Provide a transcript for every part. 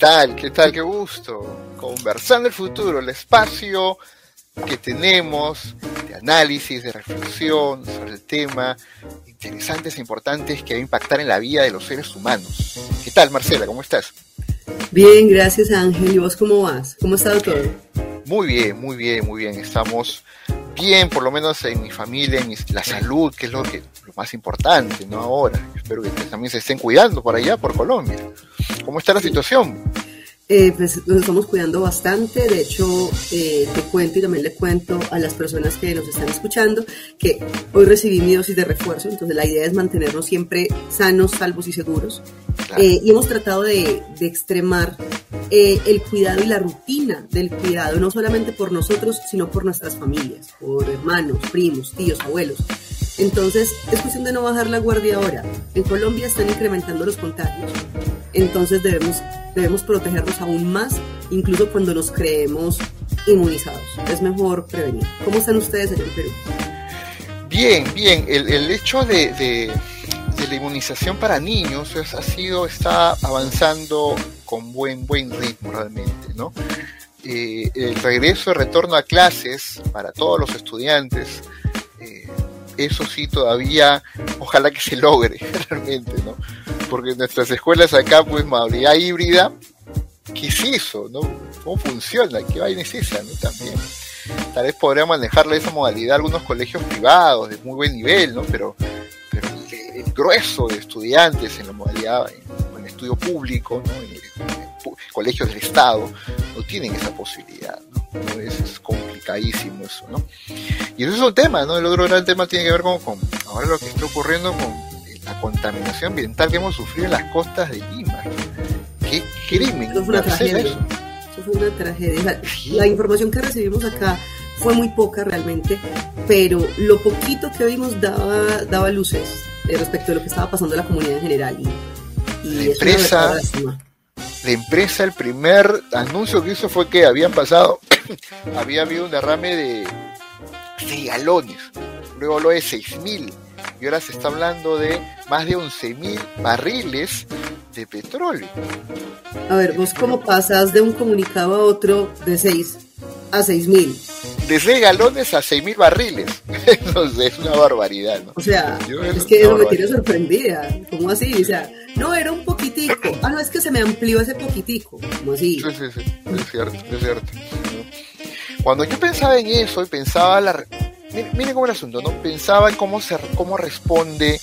tal? ¿Qué tal? Qué gusto. Conversando el futuro, el espacio que tenemos de análisis, de reflexión sobre el tema interesantes e importantes que va a impactar en la vida de los seres humanos. ¿Qué tal, Marcela? ¿Cómo estás? Bien, gracias Ángel. ¿Y vos cómo vas? ¿Cómo ha estado todo? Muy bien, muy bien, muy bien. Estamos bien, por lo menos en mi familia, en la salud, que es lo, que, lo más importante, ¿no? Ahora. Espero que también se estén cuidando por allá, por Colombia. ¿Cómo está la situación? Eh, pues nos estamos cuidando bastante. De hecho, eh, te cuento y también le cuento a las personas que nos están escuchando que hoy recibí mi dosis de refuerzo. Entonces, la idea es mantenernos siempre sanos, salvos y seguros. Eh, y hemos tratado de, de extremar el cuidado y la rutina del cuidado, no solamente por nosotros, sino por nuestras familias, por hermanos, primos, tíos, abuelos. Entonces, es cuestión de no bajar la guardia ahora. En Colombia están incrementando los contagios. Entonces debemos, debemos protegernos aún más, incluso cuando nos creemos inmunizados. Es mejor prevenir. ¿Cómo están ustedes en Perú? Bien, bien. El, hecho de, la inmunización para niños ha sido, está avanzando con buen, buen ritmo realmente, ¿no? Eh, el regreso, el retorno a clases para todos los estudiantes, eh, eso sí todavía, ojalá que se logre realmente, ¿no? Porque nuestras escuelas acá, pues, modalidad híbrida, ¿qué es no? ¿Cómo funciona? ¿Qué vaina es esa, no? También. Tal vez podría manejarle esa modalidad algunos colegios privados de muy buen nivel, ¿no? Pero, pero el, grueso de estudiantes en la modalidad, estudio público, ¿no? En, colegios del Estado, no tienen esa posibilidad, ¿no? Es, es complicadísimo eso, ¿no? Y eso es un tema, ¿no? El otro gran tema tiene que ver con, con ahora lo que está ocurriendo con la contaminación ambiental que hemos sufrido en las costas de Lima. ¿Qué crimen? Eso fue una tragedia. Eso? eso? fue una tragedia. La, la información que recibimos acá fue muy poca realmente, pero lo poquito que vimos daba, daba luces eh, respecto a lo que estaba pasando en la comunidad en general. Y, y la empresa, la empresa, el primer anuncio que hizo fue que habían pasado, había habido un derrame de 6 galones, luego lo de 6.000 y ahora se está hablando de más de 11.000 barriles de petróleo. A ver, vos cómo pasas de un comunicado a otro de 6 a 6.000. De 6 galones a 6.000 barriles. Entonces es una barbaridad, ¿no? O sea, Yo, es que me tiene sorprendida. ¿Cómo así? O sea, no, era un poquitico. Ah, no, es que se me amplió ese poquitico. ¿Cómo así? Sí, sí, sí. Es cierto, es cierto. Cuando yo pensaba en eso y pensaba la, miren cómo el asunto, ¿no? Pensaba en cómo, se, cómo responde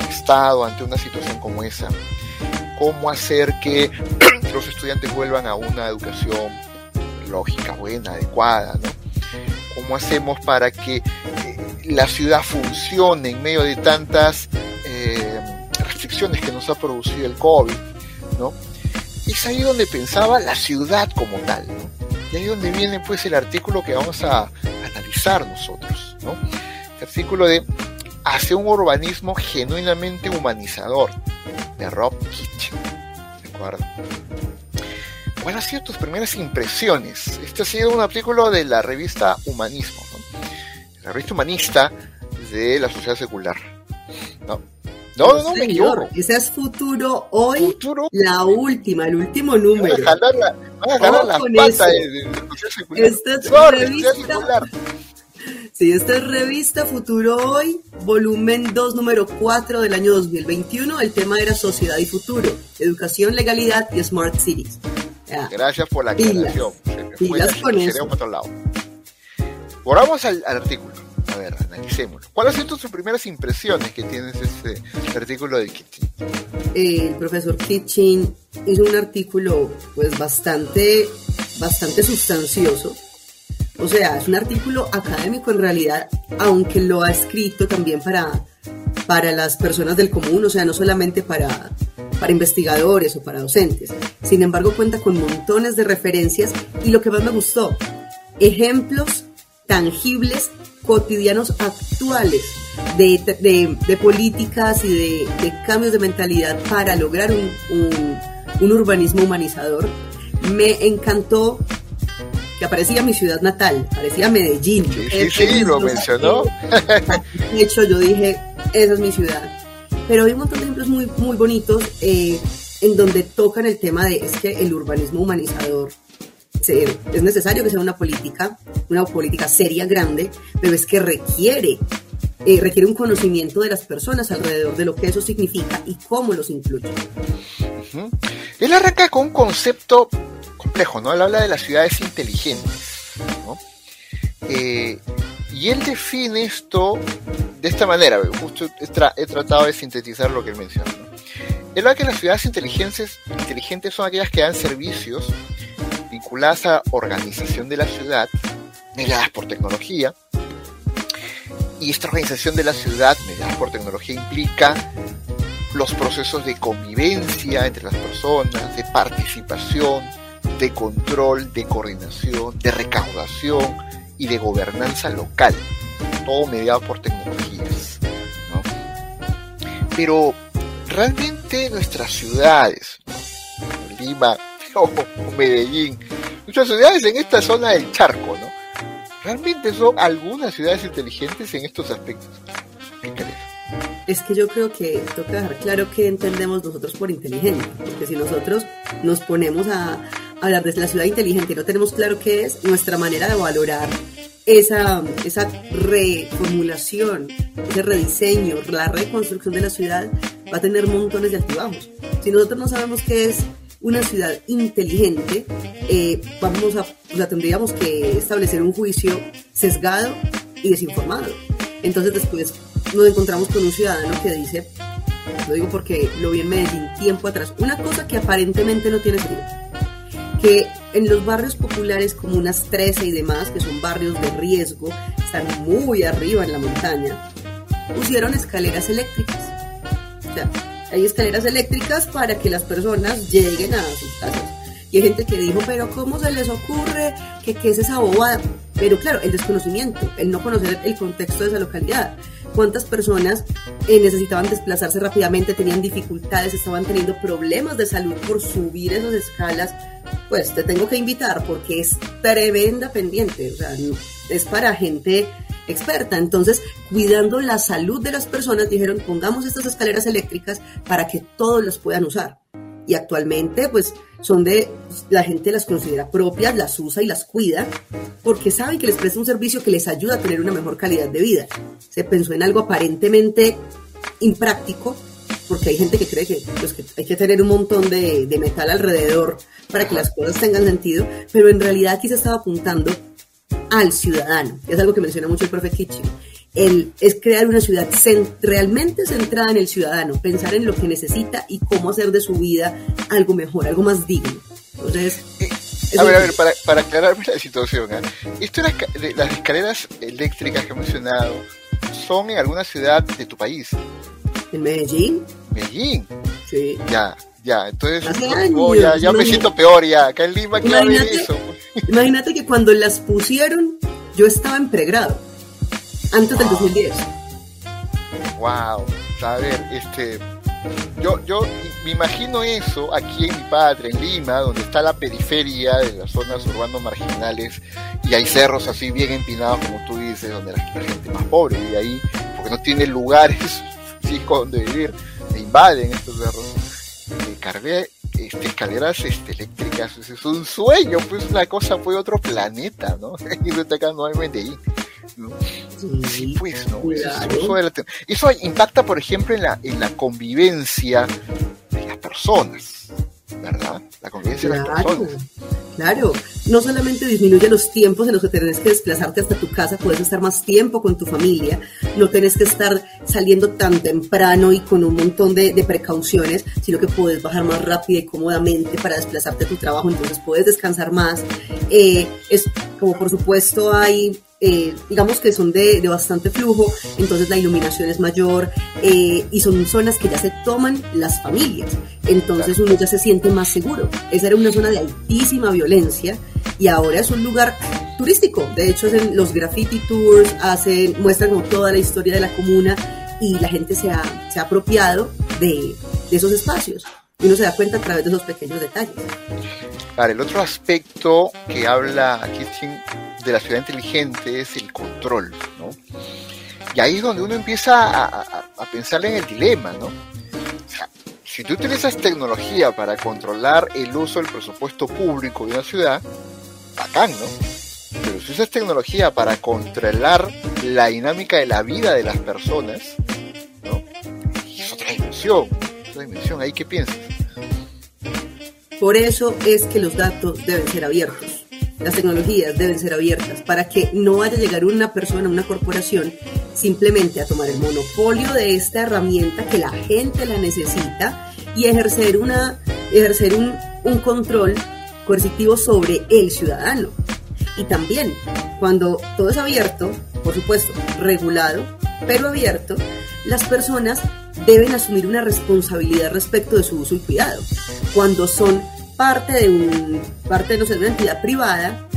el Estado ante una situación como esa. Cómo hacer que los estudiantes vuelvan a una educación lógica, buena, adecuada, ¿no? Cómo hacemos para que eh, la ciudad funcione en medio de tantas restricciones que nos ha producido el COVID, ¿no? Es ahí donde pensaba la ciudad como tal, ¿no? Y ahí donde viene pues el artículo que vamos a analizar nosotros, ¿no? El artículo de Hacia un urbanismo genuinamente humanizador, de Rob Kitchen. ¿De acuerdo? ¿Cuáles han sido tus primeras impresiones? Este ha sido un artículo de la revista Humanismo, ¿no? La revista humanista de la sociedad secular. ¿No? No, no, me equivoco. Ese es Futuro Hoy, futuro, la última, el último número. Van a jalar la, van a jalar de, de, de, secular. Esta es no, revista, sí, esta es revista Futuro Hoy, volumen 2, número 4 del año 2021. El tema era Sociedad y Futuro, Educación, Legalidad y Smart Cities. Ya. Gracias por la aclaración. Pilas, pilas con eso. Otro lado. Volvamos al, al artículo a ver, analicémoslo. ¿Cuáles son tus primeras impresiones que tienes este artículo de Kitchen? El profesor Kitchen hizo un artículo pues bastante, bastante sustancioso. O sea, es un artículo académico en realidad, aunque lo ha escrito también para, para las personas del común, o sea, no solamente para, para investigadores o para docentes. Sin embargo, cuenta con montones de referencias y lo que más me gustó, ejemplos tangibles cotidianos actuales de, de, de políticas y de, de, cambios de mentalidad para lograr un, un, un, urbanismo humanizador. Me encantó que aparecía mi ciudad natal, parecía Medellín. Sí, sí, sí lo mencionó. De hecho, yo dije, esa es mi ciudad. Pero hay un montón de ejemplos muy, muy bonitos. Eh, en donde tocan el tema de es que el urbanismo humanizador es necesario que sea una política, una política seria, grande, pero es que requiere, eh, requiere un conocimiento de las personas alrededor de lo que eso significa y cómo los incluye. Él arranca con un concepto complejo, ¿no? Él habla de las ciudades inteligentes, ¿no? Eh, y él define esto de esta manera, justo he, tratado de sintetizar lo que él menciona. ¿no? Él habla que las ciudades inteligentes, inteligentes son aquellas que dan servicios vinculadas a organización de la ciudad, mediadas por tecnología. Y esta organización de la ciudad, mediada por tecnología, implica los procesos de convivencia entre las personas, de participación, de control, de coordinación, de recaudación y de gobernanza local, todo mediado por tecnologías. Pero realmente nuestras ciudades, Lima o Medellín, nuestras ciudades en esta zona del charco, ¿no? ¿Realmente son algunas ciudades inteligentes en estos aspectos? ¿Qué crees? Es que yo creo que toca dejar claro qué entendemos nosotros por inteligente, porque si nosotros nos ponemos a hablar de la ciudad inteligente y no tenemos claro qué es, nuestra manera de valorar esa, esa reformulación, ese rediseño, la reconstrucción de la ciudad va a tener montones de altibajos. Si nosotros no sabemos qué es una ciudad inteligente, eh, vamos a, o sea, tendríamos que establecer un juicio sesgado y desinformado. Entonces después nos encontramos con un ciudadano que dice, lo digo porque lo vi en Medellín tiempo atrás, una cosa que aparentemente no tiene sentido, que en los barrios populares como unas 13 y demás, que son barrios de riesgo, están muy arriba en la montaña, pusieron escaleras eléctricas. O sea, hay escaleras eléctricas para que las personas lleguen a sus casas. Y hay gente que dijo, pero ¿cómo se les ocurre que qué es esa bobada? Pero claro, el desconocimiento, el no conocer el contexto de esa localidad. ¿Cuántas personas eh, necesitaban desplazarse rápidamente, tenían dificultades, estaban teniendo problemas de salud por subir esas escalas? Pues te tengo que invitar porque es tremenda pendiente, o sea, es para gente experta. Entonces, cuidando la salud de las personas, dijeron, pongamos estas escaleras eléctricas para que todos las puedan usar. Y actualmente, pues, son de, la gente las considera propias, las usa y las cuida, porque saben que les presta un servicio que les ayuda a tener una mejor calidad de vida. Se pensó en algo aparentemente impráctico, porque hay gente que cree que, pues, hay que tener un montón de, de metal alrededor para que las cosas tengan sentido, pero en realidad aquí se estaba apuntando al ciudadano. Es algo que menciona mucho el profe Kitchen. El, es crear una ciudad realmente centrada en el ciudadano, pensar en lo que necesita y cómo hacer de su vida algo mejor, algo más digno. Entonces, eh, a ver, a ver, para, para aclararme la situación, ¿eh? esto las, las escaleras eléctricas que he mencionado son en alguna ciudad de tu país. ¿En Medellín? Medellín. Sí. Ya, ya, entonces ya, me siento peor ya. Acá en Lima, ¿qué eso? Imagínate que cuando las pusieron, yo estaba en pregrado, antes del 2010. Wow, a ver, este, yo, yo me imagino eso aquí en mi patria, en Lima, donde está la periferia de las zonas urbanas marginales y hay cerros así bien empinados, como tú dices, donde la, gente más pobre vive ahí, porque no tiene lugares fijos donde vivir, e invaden estos cerros. Cargué este, escaleras este, eléctricas, es un sueño, pues una cosa fue otro planeta, ¿no? Y no acá nuevamente ahí. ¿no? Sí, pues, ¿no? Eso, impacta, por ejemplo, en la, en la convivencia de las personas, ¿verdad? La convivencia de las personas. Claro, no solamente disminuye los tiempos en los que tenés que desplazarte hasta tu casa, puedes estar más tiempo con tu familia, no tenés que estar saliendo tan temprano y con un montón de, precauciones, sino que puedes bajar más rápido y cómodamente para desplazarte a tu trabajo, entonces puedes descansar más. Eh, es como por supuesto hay eh, digamos que son de, bastante flujo, entonces la iluminación es mayor eh, y son zonas que ya se toman las familias, entonces uno ya se siente más seguro. Esa era una zona de altísima violencia y ahora es un lugar turístico, de hecho hacen los graffiti tours, hacen, muestran como toda la historia de la comuna y la gente se ha, se ha apropiado de, de esos espacios y uno se da cuenta a través de esos pequeños detalles. Claro, el otro aspecto que habla aquí de la ciudad inteligente es el control, ¿no? Y ahí es donde uno empieza a, a, pensar en el dilema, ¿no? O sea, si tú utilizas tecnología para controlar el uso del presupuesto público de una ciudad, bacán, ¿no? Pero si usas tecnología para controlar la dinámica de la vida de las personas, ¿no? Es otra dimensión, otra dimensión, ¿ahí qué piensas? Por eso es que los datos deben ser abiertos. Las tecnologías deben ser abiertas para que no vaya a llegar una persona, una corporación, simplemente a tomar el monopolio de esta herramienta que la gente la necesita y ejercer, una, ejercer un, control coercitivo sobre el ciudadano. Y también, cuando todo es abierto, por supuesto, regulado, pero abierto, las personas deben asumir una responsabilidad respecto de su uso y cuidado. Cuando son parte de, un, parte de una entidad privada,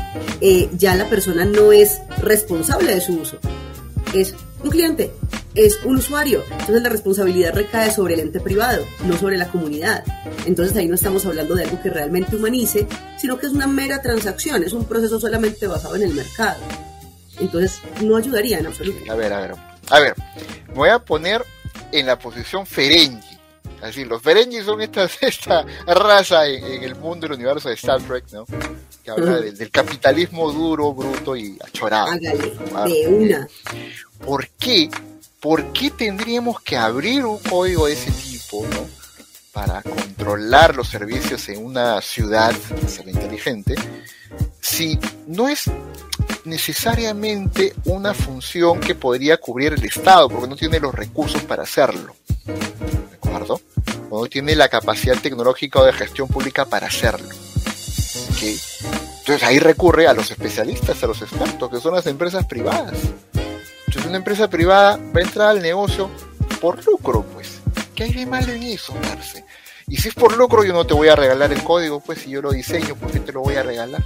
eh, ya la persona no es responsable de su uso, es un cliente, es un usuario. Entonces la responsabilidad recae sobre el ente privado, no sobre la comunidad. Entonces ahí no estamos hablando de algo que realmente humanice, sino que es una mera transacción, es un proceso solamente basado en el mercado. Entonces no ayudaría en absoluto. A ver, a ver, a ver, me voy a poner en la posición Ferengi. Así, los Ferengi son esta, esta raza en, el mundo del universo de Star Trek, ¿no? Que habla del, del capitalismo duro, bruto y achorado. Hágale, de una. ¿Por qué? ¿Por qué tendríamos que abrir un código de ese tipo, ¿no? Para controlar los servicios en una ciudad, ser inteligente, si no es necesariamente una función que podría cubrir el Estado, porque no tiene los recursos para hacerlo. ¿De acuerdo? O no tiene la capacidad tecnológica o de gestión pública para hacerlo. ¿Okay? Entonces ahí recurre a los especialistas, a los expertos, que son las empresas privadas. Entonces una empresa privada va a entrar al negocio por lucro, pues. ¿Qué hay de malo en eso, Marce? Y si es por lucro, yo no te voy a regalar el código, pues si yo lo diseño, ¿por qué te lo voy a regalar?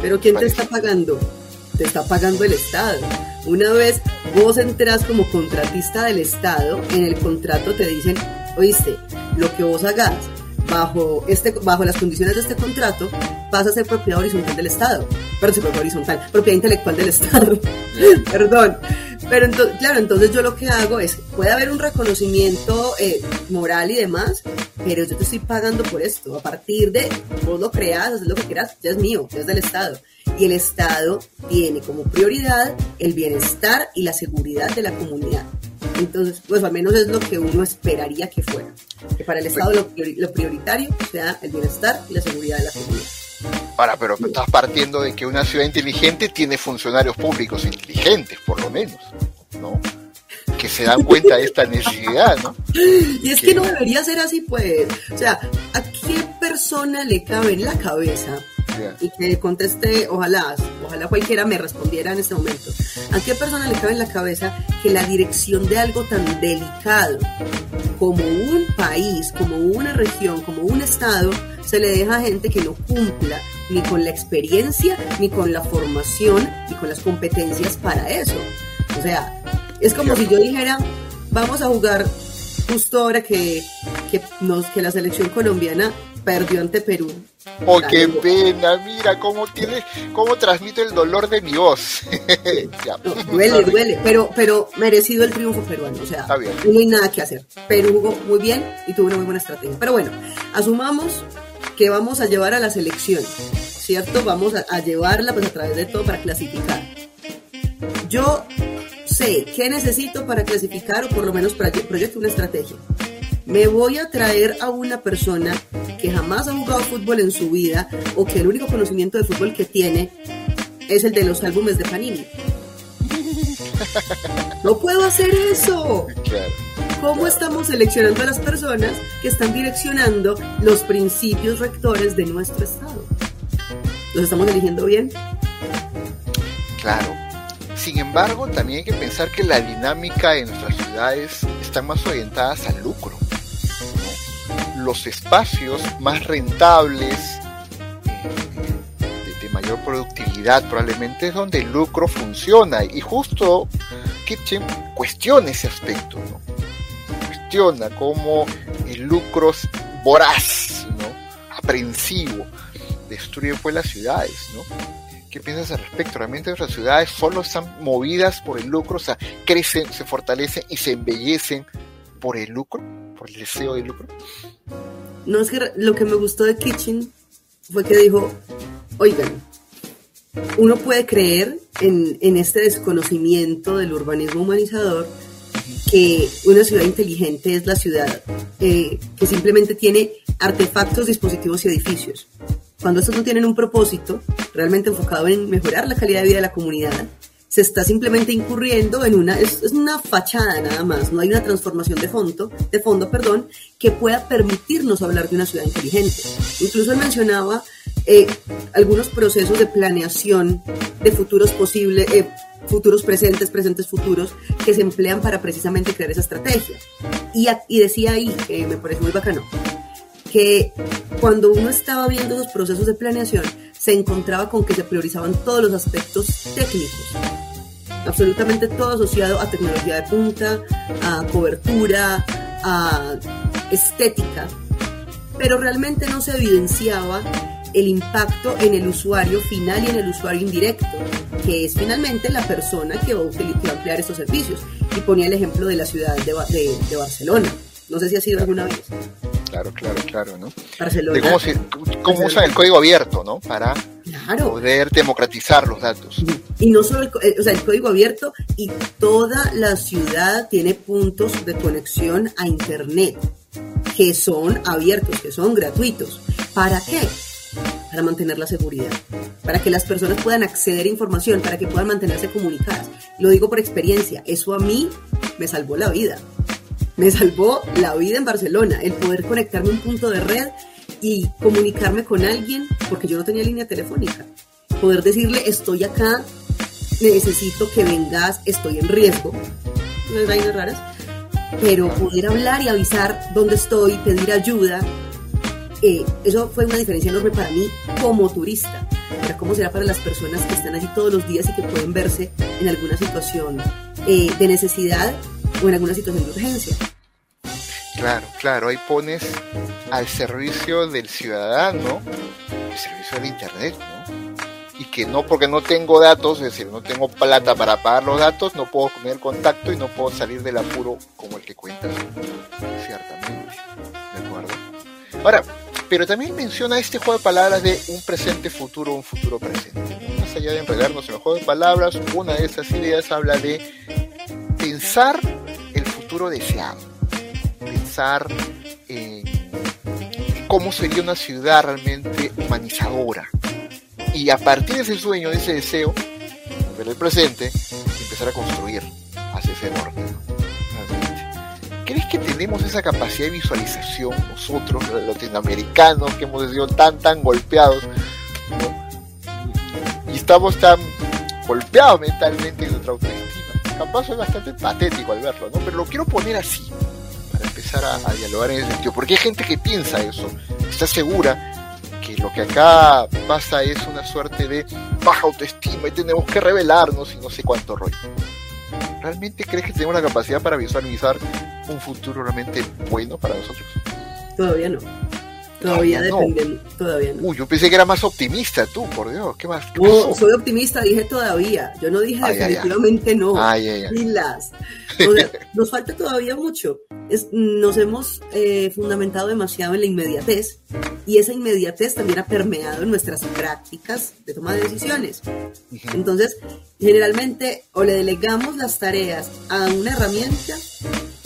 Pero ¿quién te está pagando? Te está pagando el Estado. Una vez vos entras como contratista del Estado, en el contrato te dicen, oíste, lo que vos hagas bajo, este, bajo las condiciones de este contrato pasa a ser propiedad horizontal del Estado. Perdón, propiedad horizontal, propiedad intelectual del Estado. Perdón. Pero entonces, claro, entonces yo lo que hago es, puede haber un reconocimiento eh, moral y demás, pero yo te estoy pagando por esto. A partir de, vos lo creas, haces lo que quieras, ya es mío, ya es del Estado. Y el Estado tiene como prioridad el bienestar y la seguridad de la comunidad. Entonces, pues al menos es lo que uno esperaría que fuera. Que para el Estado lo, lo prioritario sea el bienestar y la seguridad de la comunidad. Ahora, pero estás partiendo de que una ciudad inteligente tiene funcionarios públicos inteligentes, por lo menos, ¿no? Que se dan cuenta de esta necesidad, ¿no? Y es que, no debería ser así, pues. O sea, ¿a qué persona le cabe en la cabeza? Y que conteste, ojalá, ojalá cualquiera me respondiera en este momento. ¿A qué persona le cabe en la cabeza que la dirección de algo tan delicado como un país, como una región, como un estado, se le deja a gente que no cumpla ni con la experiencia, ni con la formación, ni con las competencias para eso. O sea, es como si yo dijera, vamos a jugar justo ahora que, que, nos, que la selección colombiana perdió ante Perú. Oh, qué pena, mira cómo tiene, cómo transmite el dolor de mi voz. duele, duele, pero, pero merecido el triunfo peruano, o sea, no hay nada que hacer. Perú jugó muy bien y tuvo una muy buena estrategia. Pero bueno, asumamos que vamos a llevar a la selección, ¿cierto? Vamos a, llevarla pues a través de todo para clasificar. Yo qué necesito para clasificar o por lo menos para proyecto una estrategia. Me voy a traer a una persona que jamás ha jugado fútbol en su vida o que el único conocimiento de fútbol que tiene es el de los álbumes de Panini. No puedo hacer eso. ¿Cómo estamos seleccionando a las personas que están direccionando los principios rectores de nuestro Estado? ¿Los estamos eligiendo bien? Claro. Sin embargo, también hay que pensar que la dinámica de nuestras ciudades están más orientadas al lucro. Los espacios más rentables, eh, de, mayor productividad, probablemente es donde el lucro funciona. Y justo Kitchen cuestiona ese aspecto. Cuestiona cómo el lucro voraz, ¿no? aprensivo, destruye pues las ciudades, ¿no? ¿Qué piensas al respecto? ¿Realmente nuestras ciudades solo están movidas por el lucro? O sea, crecen, se fortalecen y se embellecen por el lucro, por el deseo de lucro. No, es que lo que me gustó de Kitchen fue que dijo, oigan, uno puede creer en, en este desconocimiento del urbanismo humanizador que una ciudad inteligente es la ciudad eh, que simplemente tiene artefactos, dispositivos y edificios. Cuando estos no tienen un propósito realmente enfocado en mejorar la calidad de vida de la comunidad, se está simplemente incurriendo en una, es, una fachada nada más, no hay una transformación de fondo, de fondo, perdón, que pueda permitirnos hablar de una ciudad inteligente. Incluso él mencionaba eh, algunos procesos de planeación de futuros posibles, eh, futuros presentes, presentes futuros, que se emplean para precisamente crear esa estrategia. Y, y decía ahí, que me parece muy bacano, que cuando uno estaba viendo los procesos de planeación, se encontraba con que se priorizaban todos los aspectos técnicos, absolutamente todo asociado a tecnología de punta, a cobertura, a estética, pero realmente no se evidenciaba el impacto en el usuario final y en el usuario indirecto, que es finalmente la persona que va a, emplear estos servicios. Y ponía el ejemplo de la ciudad de Barcelona no sé si ha sido alguna vez. Claro, claro, claro, ¿no? De cómo, se, cómo usan el código abierto, ¿no? Para poder democratizar los datos. Y no solo el, eh, o sea, el código abierto y toda la ciudad tiene puntos de conexión a Internet que son abiertos, que son gratuitos. ¿Para qué? Para mantener la seguridad, para que las personas puedan acceder a información, para que puedan mantenerse comunicadas. Lo digo por experiencia, eso a mí me salvó la vida me salvó la vida en Barcelona, el poder conectarme a un punto de red y comunicarme con alguien, porque yo no tenía línea telefónica. Poder decirle, estoy acá, necesito que vengas, estoy en riesgo, unas vainas raras, pero poder hablar y avisar dónde estoy, pedir ayuda, eh, eso fue una diferencia enorme para mí como turista. Para cómo será para las personas que están allí todos los días y que pueden verse en alguna situación eh, de necesidad o en alguna situación de urgencia. Claro, claro, ahí pones al servicio del ciudadano el servicio del Internet, ¿no? Y que no porque no tengo datos, es decir, no tengo plata para pagar los datos, no puedo tener contacto y no puedo salir del apuro como el que cuentas, ciertamente. ¿De acuerdo? Ahora, pero también menciona este juego de palabras de un presente futuro, un futuro presente. Más allá de enredarnos en el juego de palabras, una de esas ideas habla de pensar deseado, pensar en cómo sería una ciudad realmente humanizadora. Y a partir de ese sueño, de ese deseo, ver el presente, empezar a construir hacia ese norte. ¿Crees que tenemos esa capacidad de visualización nosotros, los latinoamericanos, que hemos sido tan, tan golpeados? Y estamos tan golpeados mentalmente en nuestra autoestima capaz es bastante patético al verlo, ¿no? Pero lo quiero poner así, para empezar a, dialogar en ese sentido. Porque hay gente que piensa eso, está segura que lo que acá pasa es una suerte de baja autoestima y tenemos que revelarnos y no sé cuánto rollo. ¿Realmente crees que tenemos la capacidad para visualizar un futuro realmente bueno para nosotros? Todavía no. Todavía dependemos, todavía no. Uy, yo pensé que era más optimista tú, por Dios, ¿qué más? no, soy optimista, dije todavía. Yo no dije definitivamente no. Y las. nos falta todavía mucho. Es, nos hemos eh, fundamentado demasiado en la inmediatez y esa inmediatez también ha permeado en nuestras prácticas de toma de decisiones. Entonces, generalmente o le delegamos las tareas a una herramienta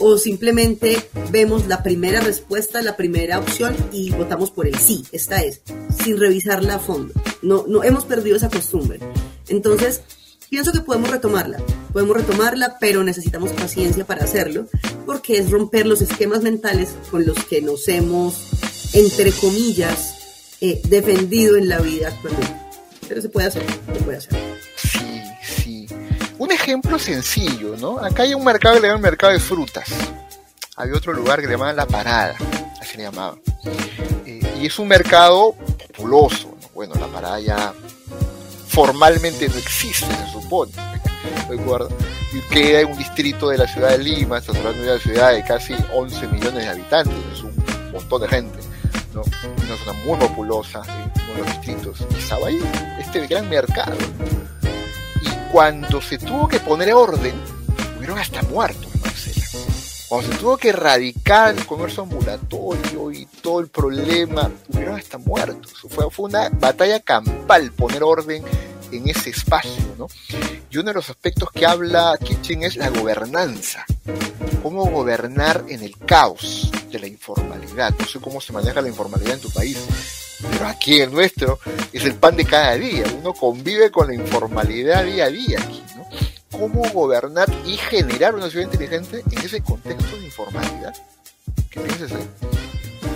o simplemente vemos la primera respuesta, la primera opción y votamos por el sí, esta es, sin revisarla a fondo. No, no hemos perdido esa costumbre. Entonces, pienso que podemos retomarla, podemos retomarla, pero necesitamos paciencia para hacerlo, porque es romper los esquemas mentales con los que nos hemos, entre comillas, eh, defendido en la vida. Pero se puede hacer, se puede hacer. Ejemplo sencillo, ¿no? Acá hay un mercado que le llaman mercado de frutas. Había otro lugar que le llamaban La Parada, así le llamaban. Eh, y es un mercado populoso, ¿no? Bueno, La Parada ya formalmente no existe, se supone. ¿De Y queda en un distrito de la ciudad de Lima, estamos hablando de una ciudad de casi 11 millones de habitantes, es un montón de gente. ¿no? Una zona muy populosa, uno de los distritos. Y estaba ahí este gran mercado cuando se tuvo que poner orden, hubieron hasta muertos en Marcela. cuando se tuvo que erradicar el comercio ambulatorio y todo el problema, hubieron hasta muertos. Fue, una batalla campal poner orden en ese espacio, ¿no? Y uno de los aspectos que habla Kitchen es la gobernanza. Cómo gobernar en el caos de la informalidad. No sé cómo se maneja la informalidad en tu país, pero aquí el nuestro es el pan de cada día. Uno convive con la informalidad día a día aquí, ¿no? Cómo gobernar y generar una ciudad inteligente en ese contexto de informalidad. ¿Qué piensas ahí?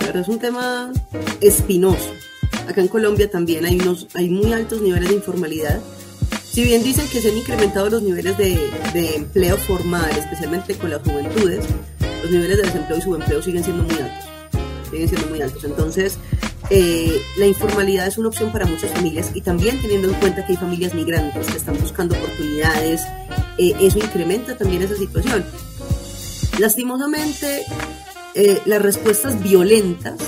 Pero es un tema espinoso Acá en Colombia también hay, unos, hay muy altos niveles de informalidad. Si bien dicen que se han incrementado los niveles de, empleo formal, especialmente con las juventudes, los niveles de desempleo y subempleo siguen siendo muy altos. Siguen siendo muy altos. Entonces, eh, la informalidad es una opción para muchas familias y también teniendo en cuenta que hay familias migrantes que están buscando oportunidades, eh, eso incrementa también esa situación. Lastimosamente, eh, las respuestas violentas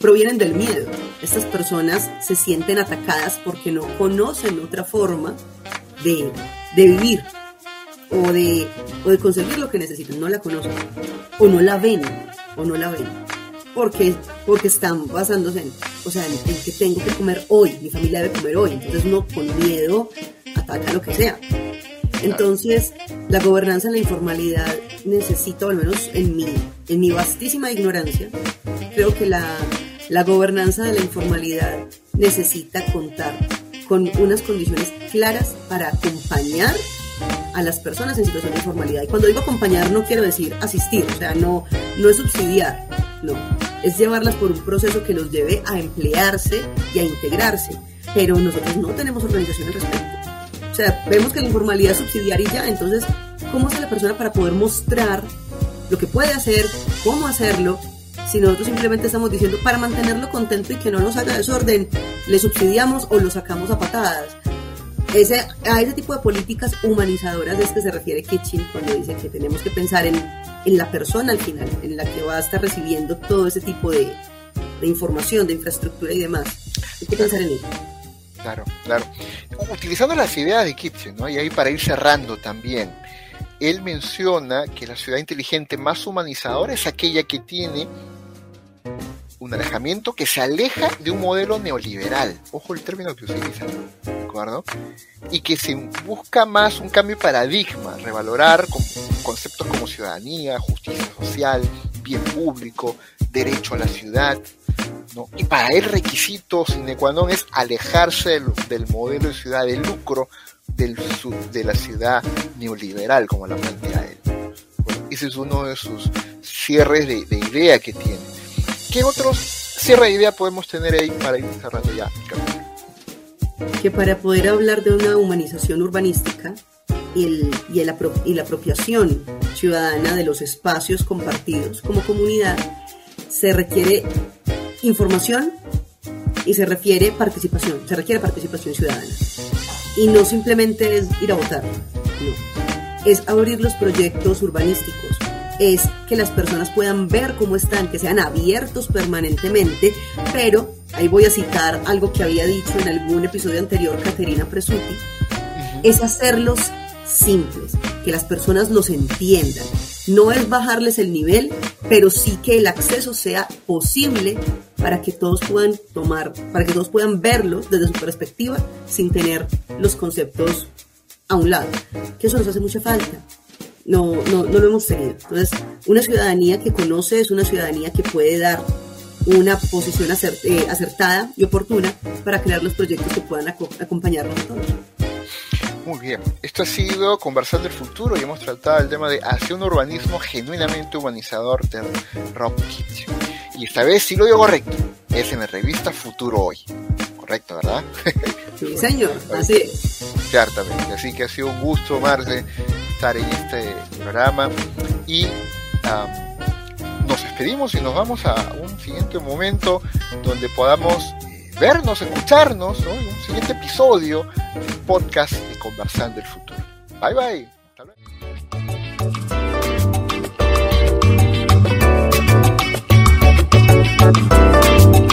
provienen del miedo. Estas personas se sienten atacadas porque no conocen otra forma de, vivir o de, de conseguir lo que necesitan. No la conocen o no la ven o no la ven. Porque, porque están basándose en, o sea, en, que tengo que comer hoy, mi familia debe comer hoy. Entonces no con miedo ataca lo que sea. Entonces, la gobernanza en la informalidad necesita, al menos en mi, en mi vastísima ignorancia, creo que la, la gobernanza de la informalidad necesita contar con unas condiciones claras para acompañar a las personas en situación de informalidad. Y cuando digo acompañar no quiero decir asistir, o sea, no, no es subsidiar, no, es llevarlas por un proceso que los lleve a emplearse y a integrarse. Pero nosotros no tenemos organización al respecto. O sea, vemos que la informalidad es subsidiar y ya, entonces, ¿cómo hace la persona para poder mostrar lo que puede hacer, cómo hacerlo si nosotros simplemente estamos diciendo para mantenerlo contento y que no nos haga desorden, le subsidiamos o lo sacamos a patadas. Ese, a ese tipo de políticas humanizadoras es que se refiere Kitchen cuando dice que tenemos que pensar en, en la persona al final, en la que va a estar recibiendo todo ese tipo de, de información, de infraestructura y demás. Hay que pensar en ello. Claro, claro. Utilizando las ideas de Kitchen, ¿no? Y ahí para ir cerrando también, él menciona que la ciudad inteligente más humanizadora es aquella que tiene un alejamiento que se aleja de un modelo neoliberal, ojo el término que utiliza, ¿de Y que se busca más un cambio de paradigma, revalorar conceptos como ciudadanía, justicia social, bien público, derecho a la ciudad, ¿no? Y para él requisito sine qua non es alejarse del, modelo de ciudad de lucro del, de la ciudad neoliberal, como la plantea él. ese es uno de sus cierres de, de idea que tiene ¿Qué otros cierre de idea podemos tener ahí para ir cerrando ya? Que para poder hablar de una humanización urbanística y, y, la apropiación ciudadana de los espacios compartidos como comunidad, se requiere información y se refiere participación, se requiere participación ciudadana. Y no simplemente es ir a votar, no. Es abrir los proyectos urbanísticos, es que las personas puedan ver cómo están, que sean abiertos permanentemente, pero ahí voy a citar algo que había dicho en algún episodio anterior Caterina Presuti, es hacerlos simples, que las personas los entiendan. No es bajarles el nivel, pero sí que el acceso sea posible para que todos puedan tomar, para que todos puedan verlos desde su perspectiva sin tener los conceptos a un lado. Que eso nos hace mucha falta no, no, no lo hemos tenido. Entonces, una ciudadanía que conoce es una ciudadanía que puede dar una posición eh, acertada y oportuna para crear los proyectos que puedan acompañarnos a todos. Muy bien, esto ha sido Conversando el Futuro y hemos tratado el tema de hacia un urbanismo genuinamente humanizador de Rob Kitchen. Y esta vez sí lo digo correcto, es en la revista Futuro Hoy. Correcto, ¿verdad? Sí, señor, así es. Ciertamente, así que ha sido un gusto, Marce, estar en este programa y nos despedimos y nos vamos a un siguiente momento donde podamos eh, vernos, escucharnos, ¿no? en un siguiente episodio del podcast de Conversando el Futuro. Bye bye. Hasta luego.